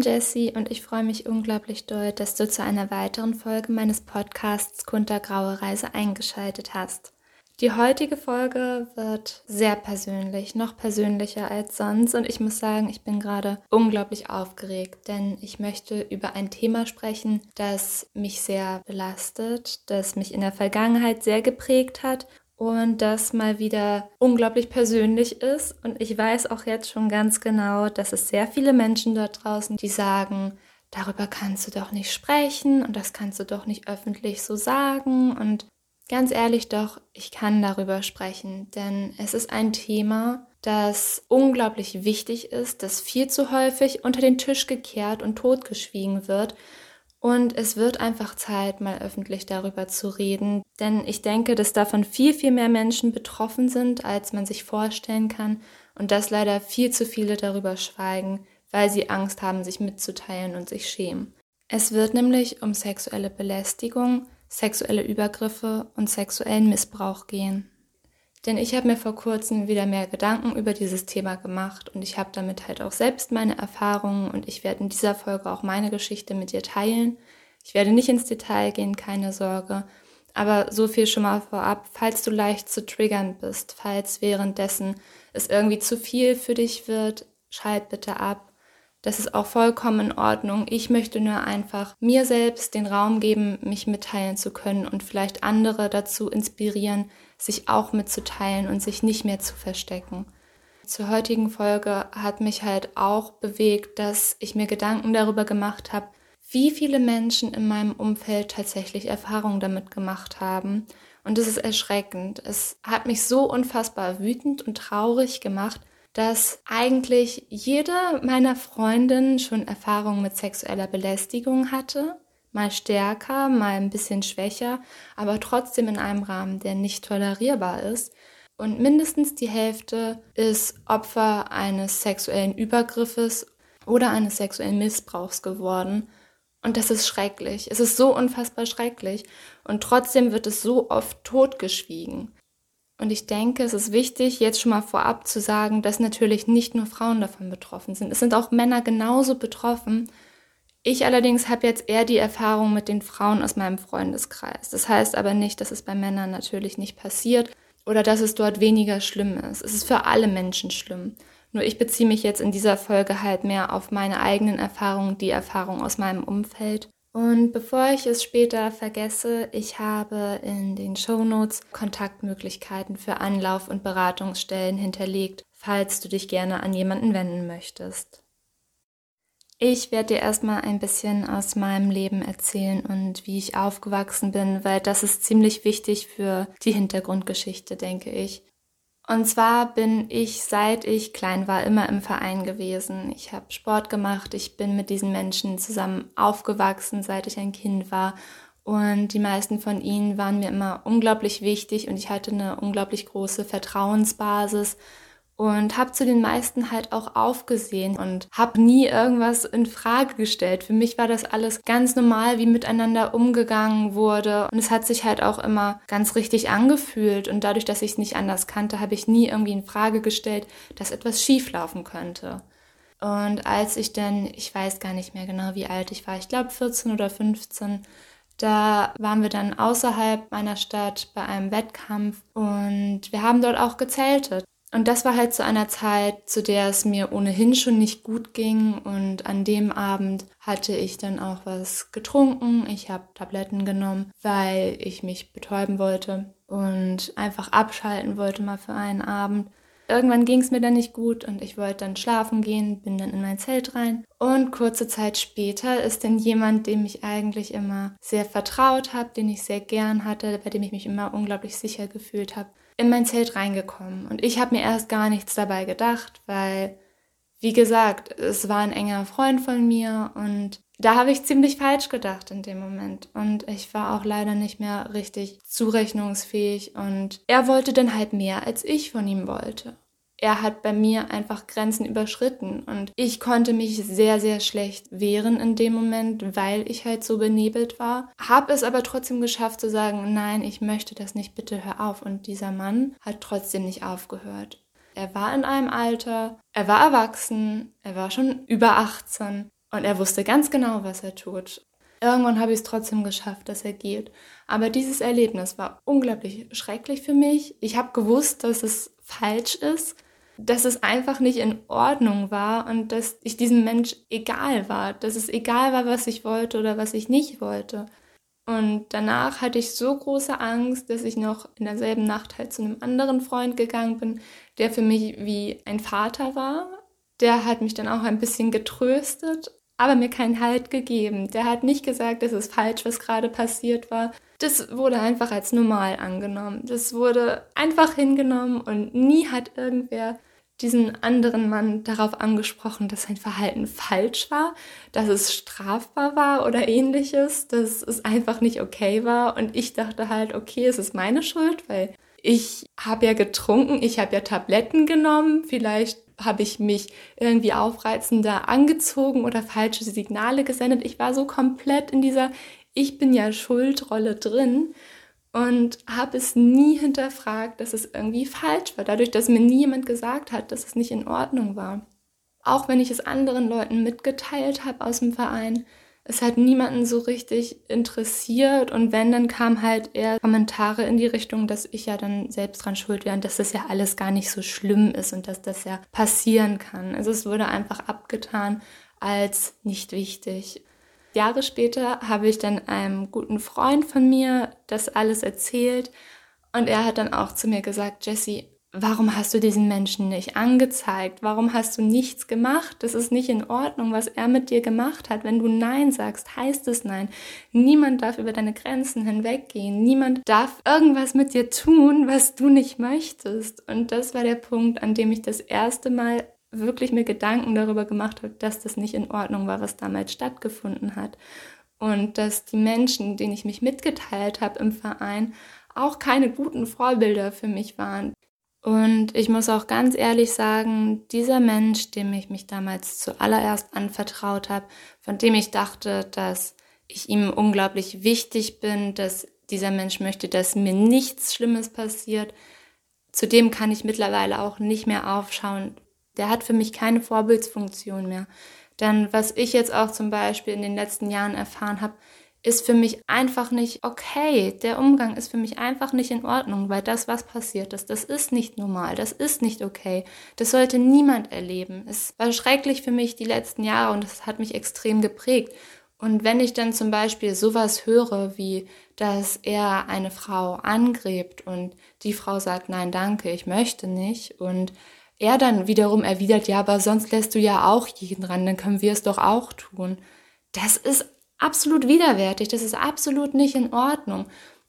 Bin Jessie und ich freue mich unglaublich doll, dass du zu einer weiteren Folge meines Podcasts Kunter Graue Reise eingeschaltet hast. Die heutige Folge wird sehr persönlich, noch persönlicher als sonst und ich muss sagen, ich bin gerade unglaublich aufgeregt, denn ich möchte über ein Thema sprechen, das mich sehr belastet, das mich in der Vergangenheit sehr geprägt hat und das mal wieder unglaublich persönlich ist. Und ich weiß auch jetzt schon ganz genau, dass es sehr viele Menschen dort draußen, die sagen, darüber kannst du doch nicht sprechen und das kannst du doch nicht öffentlich so sagen. Und ganz ehrlich doch, ich kann darüber sprechen, denn es ist ein Thema, das unglaublich wichtig ist, das viel zu häufig unter den Tisch gekehrt und totgeschwiegen wird und es wird einfach Zeit, mal öffentlich darüber zu reden, denn ich denke, dass davon viel, viel mehr Menschen betroffen sind, als man sich vorstellen kann und dass leider viel zu viele darüber schweigen, weil sie Angst haben, sich mitzuteilen und sich schämen. Es wird nämlich um sexuelle Belästigung, sexuelle Übergriffe und sexuellen Missbrauch gehen. Denn ich habe mir vor kurzem wieder mehr Gedanken über dieses Thema gemacht und ich habe damit halt auch selbst meine Erfahrungen und ich werde in dieser Folge auch meine Geschichte mit dir teilen. Ich werde nicht ins Detail gehen, keine Sorge. Aber so viel schon mal vorab, falls du leicht zu triggern bist, falls währenddessen es irgendwie zu viel für dich wird, schalt bitte ab. Das ist auch vollkommen in Ordnung. Ich möchte nur einfach mir selbst den Raum geben, mich mitteilen zu können und vielleicht andere dazu inspirieren, sich auch mitzuteilen und sich nicht mehr zu verstecken. Zur heutigen Folge hat mich halt auch bewegt, dass ich mir Gedanken darüber gemacht habe, wie viele Menschen in meinem Umfeld tatsächlich Erfahrungen damit gemacht haben. Und es ist erschreckend. Es hat mich so unfassbar wütend und traurig gemacht, dass eigentlich jede meiner Freundinnen schon Erfahrungen mit sexueller Belästigung hatte mal stärker, mal ein bisschen schwächer, aber trotzdem in einem Rahmen, der nicht tolerierbar ist. Und mindestens die Hälfte ist Opfer eines sexuellen Übergriffes oder eines sexuellen Missbrauchs geworden. Und das ist schrecklich. Es ist so unfassbar schrecklich. Und trotzdem wird es so oft totgeschwiegen. Und ich denke, es ist wichtig, jetzt schon mal vorab zu sagen, dass natürlich nicht nur Frauen davon betroffen sind. Es sind auch Männer genauso betroffen. Ich allerdings habe jetzt eher die Erfahrung mit den Frauen aus meinem Freundeskreis. Das heißt aber nicht, dass es bei Männern natürlich nicht passiert oder dass es dort weniger schlimm ist. Es ist für alle Menschen schlimm. Nur ich beziehe mich jetzt in dieser Folge halt mehr auf meine eigenen Erfahrungen, die Erfahrungen aus meinem Umfeld. Und bevor ich es später vergesse, ich habe in den Show Notes Kontaktmöglichkeiten für Anlauf- und Beratungsstellen hinterlegt, falls du dich gerne an jemanden wenden möchtest. Ich werde dir erstmal ein bisschen aus meinem Leben erzählen und wie ich aufgewachsen bin, weil das ist ziemlich wichtig für die Hintergrundgeschichte, denke ich. Und zwar bin ich, seit ich klein war, immer im Verein gewesen. Ich habe Sport gemacht, ich bin mit diesen Menschen zusammen aufgewachsen, seit ich ein Kind war. Und die meisten von ihnen waren mir immer unglaublich wichtig und ich hatte eine unglaublich große Vertrauensbasis und habe zu den meisten halt auch aufgesehen und habe nie irgendwas in Frage gestellt. Für mich war das alles ganz normal, wie miteinander umgegangen wurde und es hat sich halt auch immer ganz richtig angefühlt und dadurch, dass ich es nicht anders kannte, habe ich nie irgendwie in Frage gestellt, dass etwas schief laufen könnte. Und als ich dann, ich weiß gar nicht mehr genau, wie alt ich war, ich glaube 14 oder 15, da waren wir dann außerhalb meiner Stadt bei einem Wettkampf und wir haben dort auch gezeltet. Und das war halt zu einer Zeit, zu der es mir ohnehin schon nicht gut ging. Und an dem Abend hatte ich dann auch was getrunken. Ich habe Tabletten genommen, weil ich mich betäuben wollte und einfach abschalten wollte mal für einen Abend. Irgendwann ging es mir dann nicht gut und ich wollte dann schlafen gehen, bin dann in mein Zelt rein. Und kurze Zeit später ist dann jemand, dem ich eigentlich immer sehr vertraut habe, den ich sehr gern hatte, bei dem ich mich immer unglaublich sicher gefühlt habe, in mein Zelt reingekommen. Und ich habe mir erst gar nichts dabei gedacht, weil, wie gesagt, es war ein enger Freund von mir und da habe ich ziemlich falsch gedacht in dem Moment. Und ich war auch leider nicht mehr richtig zurechnungsfähig. Und er wollte dann halt mehr, als ich von ihm wollte er hat bei mir einfach Grenzen überschritten und ich konnte mich sehr, sehr schlecht wehren in dem Moment, weil ich halt so benebelt war. Hab es aber trotzdem geschafft zu sagen, nein, ich möchte das nicht, bitte hör auf. Und dieser Mann hat trotzdem nicht aufgehört. er war in einem Alter, er war erwachsen, er war schon über 18 und er wusste ganz genau, was er tut. Irgendwann habe ich es trotzdem geschafft, dass er geht. Aber dieses Erlebnis war unglaublich schrecklich für mich. Ich habe gewusst, dass es falsch ist, dass es einfach nicht in Ordnung war und dass ich diesem Mensch egal war, dass es egal war, was ich wollte oder was ich nicht wollte. Und danach hatte ich so große Angst, dass ich noch in derselben Nacht halt zu einem anderen Freund gegangen bin, der für mich wie ein Vater war. Der hat mich dann auch ein bisschen getröstet aber mir keinen Halt gegeben. Der hat nicht gesagt, es ist falsch, was gerade passiert war. Das wurde einfach als normal angenommen. Das wurde einfach hingenommen und nie hat irgendwer diesen anderen Mann darauf angesprochen, dass sein Verhalten falsch war, dass es strafbar war oder ähnliches, dass es einfach nicht okay war. Und ich dachte halt, okay, es ist meine Schuld, weil ich habe ja getrunken, ich habe ja Tabletten genommen, vielleicht habe ich mich irgendwie aufreizender angezogen oder falsche Signale gesendet. Ich war so komplett in dieser Ich bin ja Schuldrolle drin und habe es nie hinterfragt, dass es irgendwie falsch war, dadurch, dass mir nie jemand gesagt hat, dass es nicht in Ordnung war. Auch wenn ich es anderen Leuten mitgeteilt habe aus dem Verein, es hat niemanden so richtig interessiert und wenn, dann kam halt eher Kommentare in die Richtung, dass ich ja dann selbst dran schuld wäre und dass das ja alles gar nicht so schlimm ist und dass das ja passieren kann. Also es wurde einfach abgetan als nicht wichtig. Jahre später habe ich dann einem guten Freund von mir das alles erzählt und er hat dann auch zu mir gesagt, Jessie, warum hast du diesen Menschen nicht angezeigt? Warum hast du nichts gemacht? Das ist nicht in Ordnung, was er mit dir gemacht hat. Wenn du Nein sagst, heißt es Nein. Niemand darf über deine Grenzen hinweggehen. Niemand darf irgendwas mit dir tun, was du nicht möchtest. Und das war der Punkt, an dem ich das erste Mal wirklich mir Gedanken darüber gemacht habe, dass das nicht in Ordnung war, was damals stattgefunden hat. Und dass die Menschen, denen ich mich mitgeteilt habe im Verein, auch keine guten Vorbilder für mich waren. Und ich muss auch ganz ehrlich sagen, dieser Mensch, dem ich mich damals zuallererst anvertraut habe, von dem ich dachte, dass ich ihm unglaublich wichtig bin, dass dieser Mensch möchte, dass mir nichts Schlimmes passiert, zu dem kann ich mittlerweile auch nicht mehr aufschauen. Der hat für mich keine Vorbildsfunktion mehr. Denn was ich jetzt auch zum Beispiel in den letzten Jahren erfahren habe, ist für mich einfach nicht okay. Der Umgang ist für mich einfach nicht in Ordnung, weil das, was passiert ist, das ist nicht normal, das ist nicht okay. Das sollte niemand erleben. Es war schrecklich für mich die letzten Jahre und es hat mich extrem geprägt. Und wenn ich dann zum Beispiel sowas höre, wie dass er eine Frau angrebt und die Frau sagt, nein, danke, ich möchte nicht und er dann wiederum erwidert, ja, aber sonst lässt du ja auch jeden ran, dann können wir es doch auch tun. Das ist absolut widerwärtig, das ist absolut nicht in Ordnung.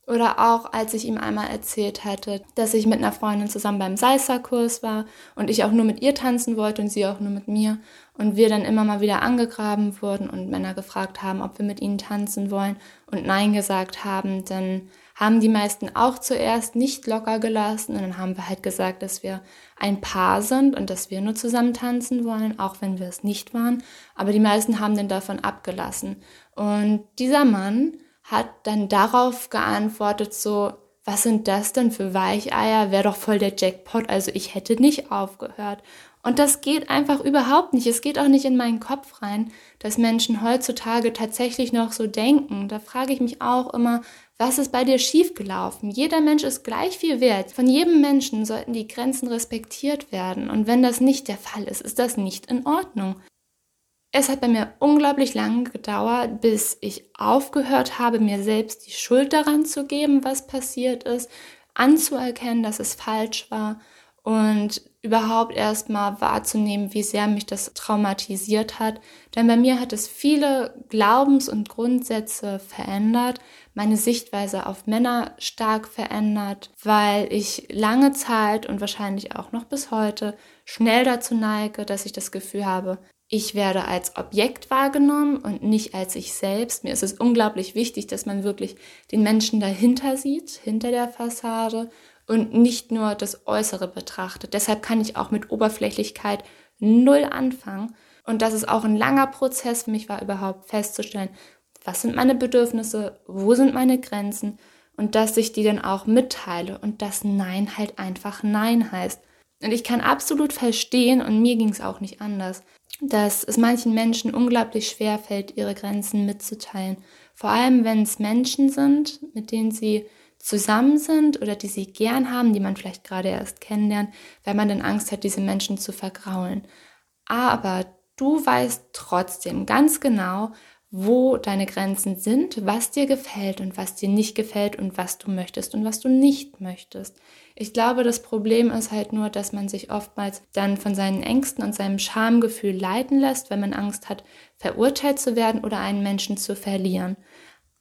Oder auch, als ich ihm einmal erzählt hatte, dass ich mit einer Freundin zusammen beim Salsa-Kurs war und ich auch nur mit ihr tanzen wollte und sie auch nur mit mir. Und wir dann immer mal wieder angegraben wurden und Männer gefragt haben, ob wir mit ihnen tanzen wollen und Nein gesagt haben, dann haben die meisten auch zuerst nicht locker gelassen und dann haben wir halt gesagt, dass wir ein Paar sind und dass wir nur zusammen tanzen wollen, auch wenn wir es nicht waren. Aber die meisten haben dann davon abgelassen. Und dieser Mann hat dann darauf geantwortet, so, was sind das denn für Weicheier? Wäre doch voll der Jackpot. Also ich hätte nicht aufgehört. Und das geht einfach überhaupt nicht. Es geht auch nicht in meinen Kopf rein, dass Menschen heutzutage tatsächlich noch so denken. Da frage ich mich auch immer, was ist bei dir schiefgelaufen? Jeder Mensch ist gleich viel wert. Von jedem Menschen sollten die Grenzen respektiert werden. Und wenn das nicht der Fall ist, ist das nicht in Ordnung. Es hat bei mir unglaublich lange gedauert, bis ich aufgehört habe, mir selbst die Schuld daran zu geben, was passiert ist, anzuerkennen, dass es falsch war und überhaupt erstmal wahrzunehmen, wie sehr mich das traumatisiert hat. Denn bei mir hat es viele Glaubens- und Grundsätze verändert, meine Sichtweise auf Männer stark verändert, weil ich lange Zeit und wahrscheinlich auch noch bis heute schnell dazu neige, dass ich das Gefühl habe, ich werde als Objekt wahrgenommen und nicht als ich selbst. Mir ist es unglaublich wichtig, dass man wirklich den Menschen dahinter sieht, hinter der Fassade und nicht nur das Äußere betrachtet. Deshalb kann ich auch mit Oberflächlichkeit null anfangen. Und das ist auch ein langer Prozess für mich war, überhaupt festzustellen, was sind meine Bedürfnisse, wo sind meine Grenzen und dass ich die dann auch mitteile und dass Nein halt einfach Nein heißt. Und ich kann absolut verstehen, und mir ging es auch nicht anders, dass es manchen Menschen unglaublich schwer fällt, ihre Grenzen mitzuteilen. Vor allem, wenn es Menschen sind, mit denen sie zusammen sind oder die sie gern haben, die man vielleicht gerade erst kennenlernt, weil man dann Angst hat, diese Menschen zu vergraulen. Aber du weißt trotzdem ganz genau, wo deine Grenzen sind, was dir gefällt und was dir nicht gefällt und was du möchtest und was du nicht möchtest. Ich glaube, das Problem ist halt nur, dass man sich oftmals dann von seinen Ängsten und seinem Schamgefühl leiten lässt, wenn man Angst hat, verurteilt zu werden oder einen Menschen zu verlieren.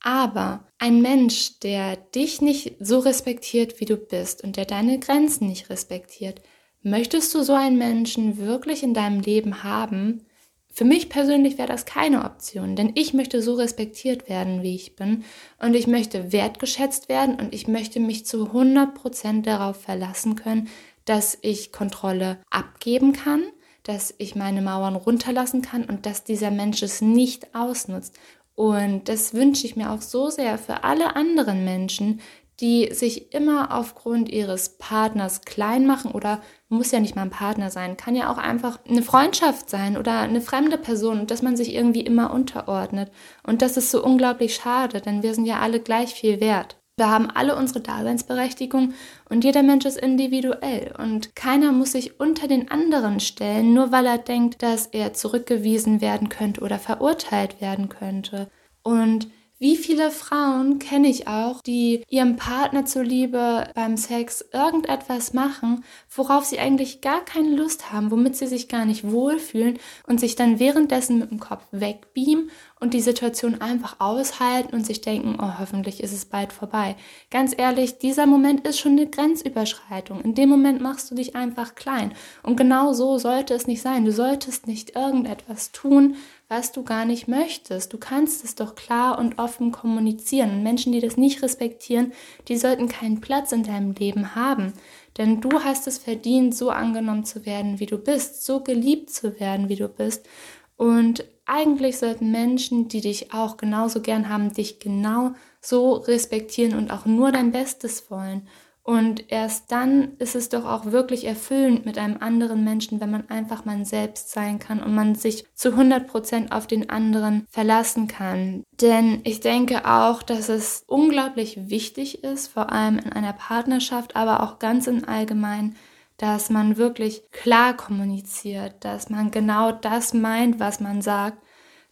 Aber ein Mensch, der dich nicht so respektiert, wie du bist und der deine Grenzen nicht respektiert, möchtest du so einen Menschen wirklich in deinem Leben haben, für mich persönlich wäre das keine Option, denn ich möchte so respektiert werden, wie ich bin und ich möchte wertgeschätzt werden und ich möchte mich zu 100% darauf verlassen können, dass ich Kontrolle abgeben kann, dass ich meine Mauern runterlassen kann und dass dieser Mensch es nicht ausnutzt. Und das wünsche ich mir auch so sehr für alle anderen Menschen, die sich immer aufgrund ihres Partners klein machen oder muss ja nicht mal ein Partner sein, kann ja auch einfach eine Freundschaft sein oder eine fremde Person und dass man sich irgendwie immer unterordnet. Und das ist so unglaublich schade, denn wir sind ja alle gleich viel wert. Wir haben alle unsere Daseinsberechtigung und jeder Mensch ist individuell und keiner muss sich unter den anderen stellen, nur weil er denkt, dass er zurückgewiesen werden könnte oder verurteilt werden könnte. Und wie viele Frauen kenne ich auch, die ihrem Partner zuliebe beim Sex irgendetwas machen, worauf sie eigentlich gar keine Lust haben, womit sie sich gar nicht wohlfühlen und sich dann währenddessen mit dem Kopf wegbeamen und die Situation einfach aushalten und sich denken, oh, hoffentlich ist es bald vorbei. Ganz ehrlich, dieser Moment ist schon eine Grenzüberschreitung. In dem Moment machst du dich einfach klein. Und genau so sollte es nicht sein. Du solltest nicht irgendetwas tun, was du gar nicht möchtest. Du kannst es doch klar und offen kommunizieren. Und Menschen, die das nicht respektieren, die sollten keinen Platz in deinem Leben haben. Denn du hast es verdient, so angenommen zu werden, wie du bist, so geliebt zu werden, wie du bist. Und eigentlich sollten Menschen, die dich auch genauso gern haben, dich genau so respektieren und auch nur dein Bestes wollen. Und erst dann ist es doch auch wirklich erfüllend mit einem anderen Menschen, wenn man einfach man selbst sein kann und man sich zu 100 Prozent auf den anderen verlassen kann. Denn ich denke auch, dass es unglaublich wichtig ist, vor allem in einer Partnerschaft, aber auch ganz im Allgemeinen, dass man wirklich klar kommuniziert, dass man genau das meint, was man sagt.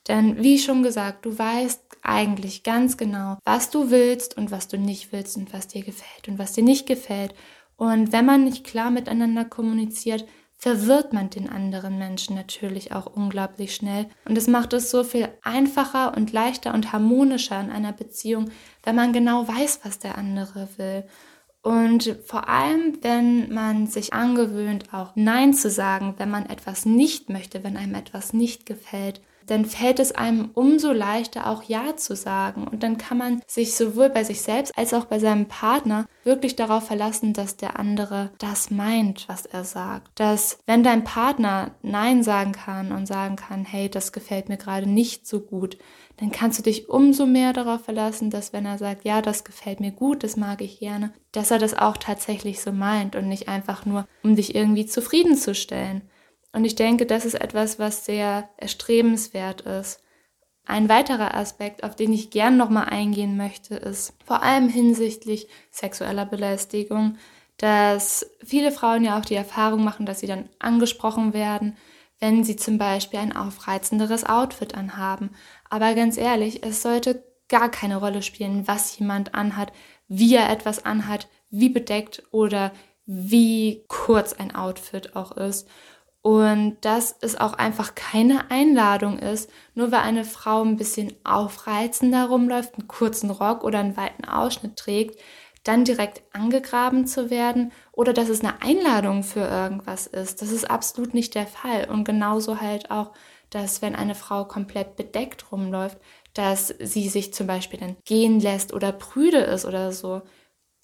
Denn wie schon gesagt, du weißt eigentlich ganz genau, was du willst und was du nicht willst und was dir gefällt und was dir nicht gefällt. Und wenn man nicht klar miteinander kommuniziert, verwirrt man den anderen Menschen natürlich auch unglaublich schnell. Und es macht es so viel einfacher und leichter und harmonischer in einer Beziehung, wenn man genau weiß, was der andere will. Und vor allem, wenn man sich angewöhnt, auch Nein zu sagen, wenn man etwas nicht möchte, wenn einem etwas nicht gefällt dann fällt es einem umso leichter, auch Ja zu sagen. Und dann kann man sich sowohl bei sich selbst als auch bei seinem Partner wirklich darauf verlassen, dass der andere das meint, was er sagt. Dass wenn dein Partner Nein sagen kann und sagen kann, hey, das gefällt mir gerade nicht so gut, dann kannst du dich umso mehr darauf verlassen, dass wenn er sagt, ja, das gefällt mir gut, das mag ich gerne, dass er das auch tatsächlich so meint und nicht einfach nur, um dich irgendwie zufriedenzustellen. Und ich denke, das ist etwas, was sehr erstrebenswert ist. Ein weiterer Aspekt, auf den ich gern nochmal eingehen möchte, ist vor allem hinsichtlich sexueller Belästigung, dass viele Frauen ja auch die Erfahrung machen, dass sie dann angesprochen werden, wenn sie zum Beispiel ein aufreizenderes Outfit anhaben. Aber ganz ehrlich, es sollte gar keine Rolle spielen, was jemand anhat, wie er etwas anhat, wie bedeckt oder wie kurz ein Outfit auch ist. Und dass es auch einfach keine Einladung ist, nur weil eine Frau ein bisschen aufreizender rumläuft, einen kurzen Rock oder einen weiten Ausschnitt trägt, dann direkt angegraben zu werden oder dass es eine Einladung für irgendwas ist. Das ist absolut nicht der Fall. Und genauso halt auch, dass wenn eine Frau komplett bedeckt rumläuft, dass sie sich zum Beispiel dann gehen lässt oder prüde ist oder so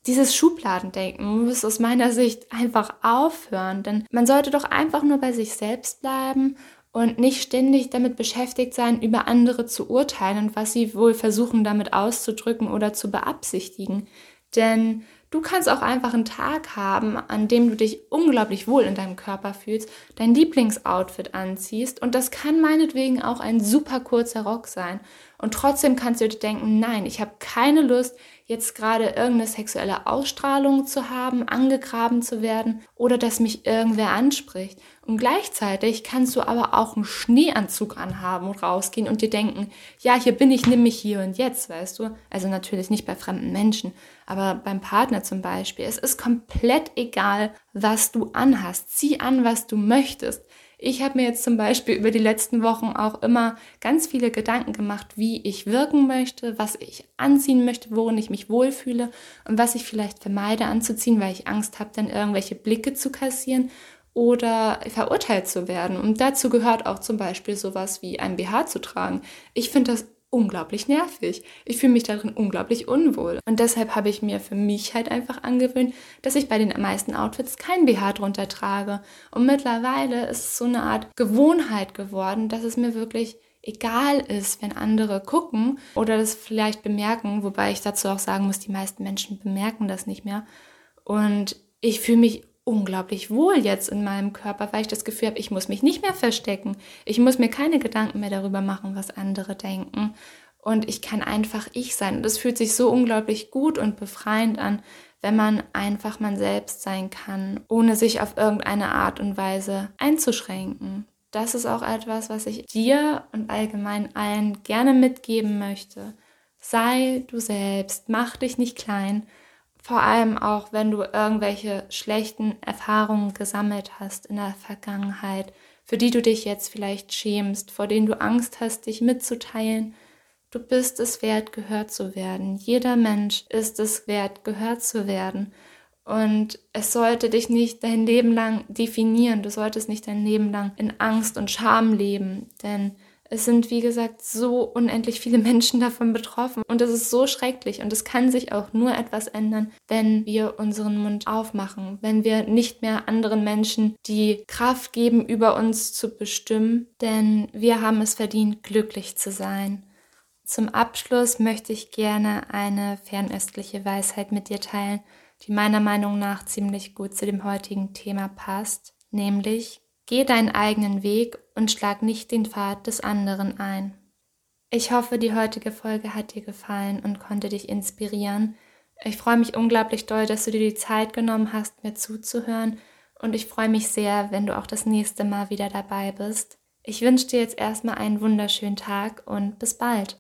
dieses Schubladendenken muss aus meiner Sicht einfach aufhören, denn man sollte doch einfach nur bei sich selbst bleiben und nicht ständig damit beschäftigt sein, über andere zu urteilen und was sie wohl versuchen damit auszudrücken oder zu beabsichtigen. Denn Du kannst auch einfach einen Tag haben, an dem du dich unglaublich wohl in deinem Körper fühlst, dein Lieblingsoutfit anziehst und das kann meinetwegen auch ein super kurzer Rock sein. Und trotzdem kannst du dir denken, nein, ich habe keine Lust, jetzt gerade irgendeine sexuelle Ausstrahlung zu haben, angegraben zu werden oder dass mich irgendwer anspricht. Und gleichzeitig kannst du aber auch einen Schneeanzug anhaben und rausgehen und dir denken, ja, hier bin ich, nimm mich hier und jetzt, weißt du? Also natürlich nicht bei fremden Menschen, aber beim Partner zum Beispiel. Es ist komplett egal, was du anhast. Zieh an, was du möchtest. Ich habe mir jetzt zum Beispiel über die letzten Wochen auch immer ganz viele Gedanken gemacht, wie ich wirken möchte, was ich anziehen möchte, worin ich mich wohlfühle und was ich vielleicht vermeide anzuziehen, weil ich Angst habe, dann irgendwelche Blicke zu kassieren oder verurteilt zu werden. Und dazu gehört auch zum Beispiel sowas wie ein BH zu tragen. Ich finde das unglaublich nervig. Ich fühle mich darin unglaublich unwohl. Und deshalb habe ich mir für mich halt einfach angewöhnt, dass ich bei den meisten Outfits kein BH drunter trage. Und mittlerweile ist es so eine Art Gewohnheit geworden, dass es mir wirklich egal ist, wenn andere gucken oder das vielleicht bemerken, wobei ich dazu auch sagen muss, die meisten Menschen bemerken das nicht mehr. Und ich fühle mich unglaublich wohl jetzt in meinem Körper, weil ich das Gefühl habe, ich muss mich nicht mehr verstecken. Ich muss mir keine Gedanken mehr darüber machen, was andere denken. Und ich kann einfach ich sein. Und es fühlt sich so unglaublich gut und befreiend an, wenn man einfach man selbst sein kann, ohne sich auf irgendeine Art und Weise einzuschränken. Das ist auch etwas, was ich dir und allgemein allen gerne mitgeben möchte. Sei du selbst, mach dich nicht klein, vor allem auch, wenn du irgendwelche schlechten Erfahrungen gesammelt hast in der Vergangenheit, für die du dich jetzt vielleicht schämst, vor denen du Angst hast, dich mitzuteilen. Du bist es wert, gehört zu werden. Jeder Mensch ist es wert, gehört zu werden. Und es sollte dich nicht dein Leben lang definieren. Du solltest nicht dein Leben lang in Angst und Scham leben. Denn es sind, wie gesagt, so unendlich viele Menschen davon betroffen. Und es ist so schrecklich. Und es kann sich auch nur etwas ändern, wenn wir unseren Mund aufmachen, wenn wir nicht mehr anderen Menschen die Kraft geben, über uns zu bestimmen, denn wir haben es verdient, glücklich zu sein. Zum Abschluss möchte ich gerne eine fernöstliche Weisheit mit dir teilen, die meiner Meinung nach ziemlich gut zu dem heutigen Thema passt, nämlich Geh deinen eigenen Weg und schlag nicht den Pfad des anderen ein. Ich hoffe, die heutige Folge hat dir gefallen und konnte dich inspirieren. Ich freue mich unglaublich doll, dass du dir die Zeit genommen hast, mir zuzuhören und ich freue mich sehr, wenn du auch das nächste Mal wieder dabei bist. Ich wünsche dir jetzt erstmal einen wunderschönen Tag und bis bald.